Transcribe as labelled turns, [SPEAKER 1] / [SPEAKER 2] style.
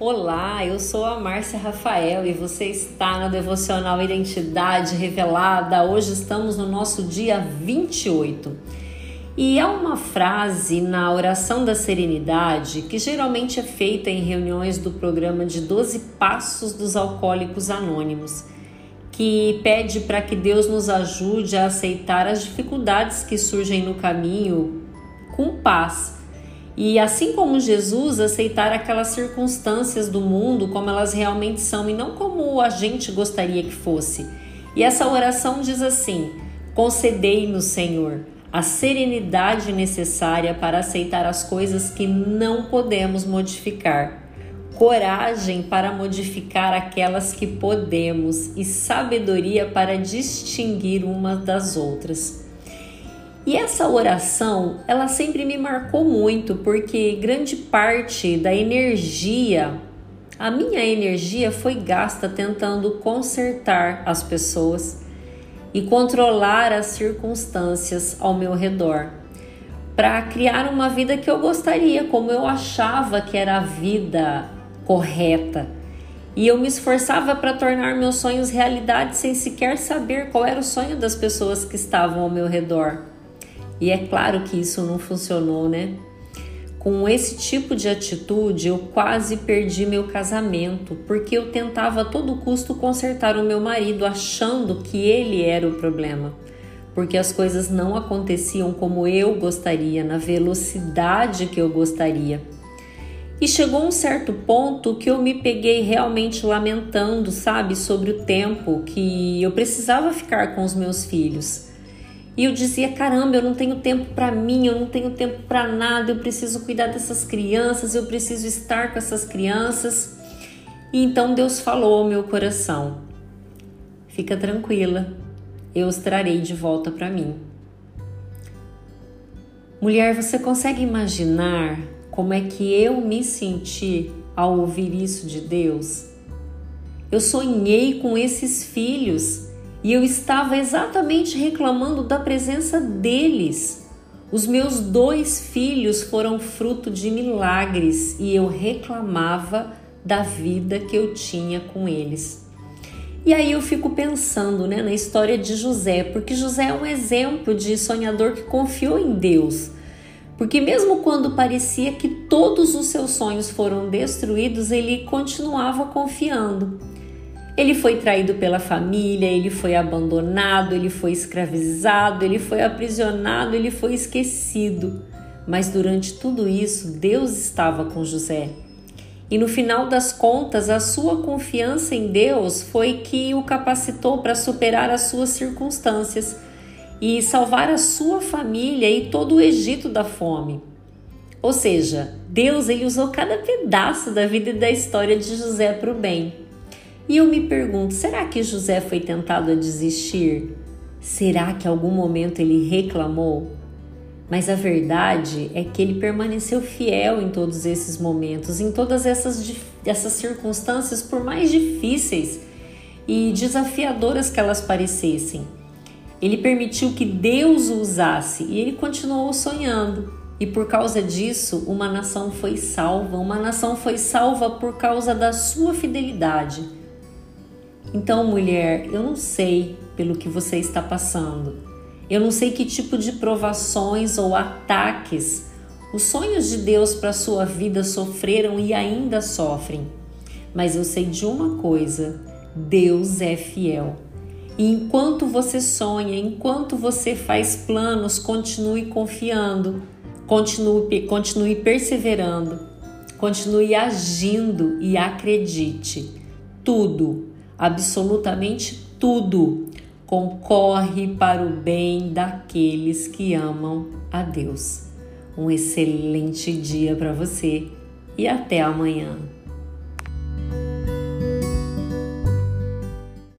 [SPEAKER 1] Olá, eu sou a Márcia Rafael e você está no Devocional Identidade Revelada. Hoje estamos no nosso dia 28. E há uma frase na oração da serenidade que geralmente é feita em reuniões do programa de 12 Passos dos Alcoólicos Anônimos, que pede para que Deus nos ajude a aceitar as dificuldades que surgem no caminho com paz e assim como Jesus, aceitar aquelas circunstâncias do mundo como elas realmente são e não como a gente gostaria que fosse. E essa oração diz assim: Concedei-nos, Senhor, a serenidade necessária para aceitar as coisas que não podemos modificar, coragem para modificar aquelas que podemos e sabedoria para distinguir umas das outras. E essa oração, ela sempre me marcou muito, porque grande parte da energia, a minha energia foi gasta tentando consertar as pessoas e controlar as circunstâncias ao meu redor, para criar uma vida que eu gostaria, como eu achava que era a vida correta. E eu me esforçava para tornar meus sonhos realidade sem sequer saber qual era o sonho das pessoas que estavam ao meu redor. E é claro que isso não funcionou, né? Com esse tipo de atitude, eu quase perdi meu casamento, porque eu tentava a todo custo consertar o meu marido, achando que ele era o problema. Porque as coisas não aconteciam como eu gostaria, na velocidade que eu gostaria. E chegou um certo ponto que eu me peguei realmente lamentando, sabe, sobre o tempo que eu precisava ficar com os meus filhos. E eu dizia: caramba, eu não tenho tempo para mim, eu não tenho tempo para nada, eu preciso cuidar dessas crianças, eu preciso estar com essas crianças. E então Deus falou ao meu coração: fica tranquila, eu os trarei de volta para mim. Mulher, você consegue imaginar como é que eu me senti ao ouvir isso de Deus? Eu sonhei com esses filhos e eu estava exatamente reclamando da presença deles. Os meus dois filhos foram fruto de milagres e eu reclamava da vida que eu tinha com eles. E aí eu fico pensando né, na história de José, porque José é um exemplo de sonhador que confiou em Deus. Porque mesmo quando parecia que todos os seus sonhos foram destruídos, ele continuava confiando. Ele foi traído pela família, ele foi abandonado, ele foi escravizado, ele foi aprisionado, ele foi esquecido. Mas durante tudo isso, Deus estava com José. E no final das contas, a sua confiança em Deus foi que o capacitou para superar as suas circunstâncias e salvar a sua família e todo o Egito da fome. Ou seja, Deus ele usou cada pedaço da vida e da história de José para o bem. E eu me pergunto: será que José foi tentado a desistir? Será que em algum momento ele reclamou? Mas a verdade é que ele permaneceu fiel em todos esses momentos, em todas essas, essas circunstâncias, por mais difíceis e desafiadoras que elas parecessem. Ele permitiu que Deus o usasse e ele continuou sonhando. E por causa disso, uma nação foi salva. Uma nação foi salva por causa da sua fidelidade. Então, mulher, eu não sei pelo que você está passando. Eu não sei que tipo de provações ou ataques os sonhos de Deus para sua vida sofreram e ainda sofrem. Mas eu sei de uma coisa: Deus é fiel. E enquanto você sonha, enquanto você faz planos, continue confiando, continue, continue perseverando, continue agindo e acredite. Tudo absolutamente tudo concorre para o bem daqueles que amam a Deus. Um excelente dia para você e até amanhã.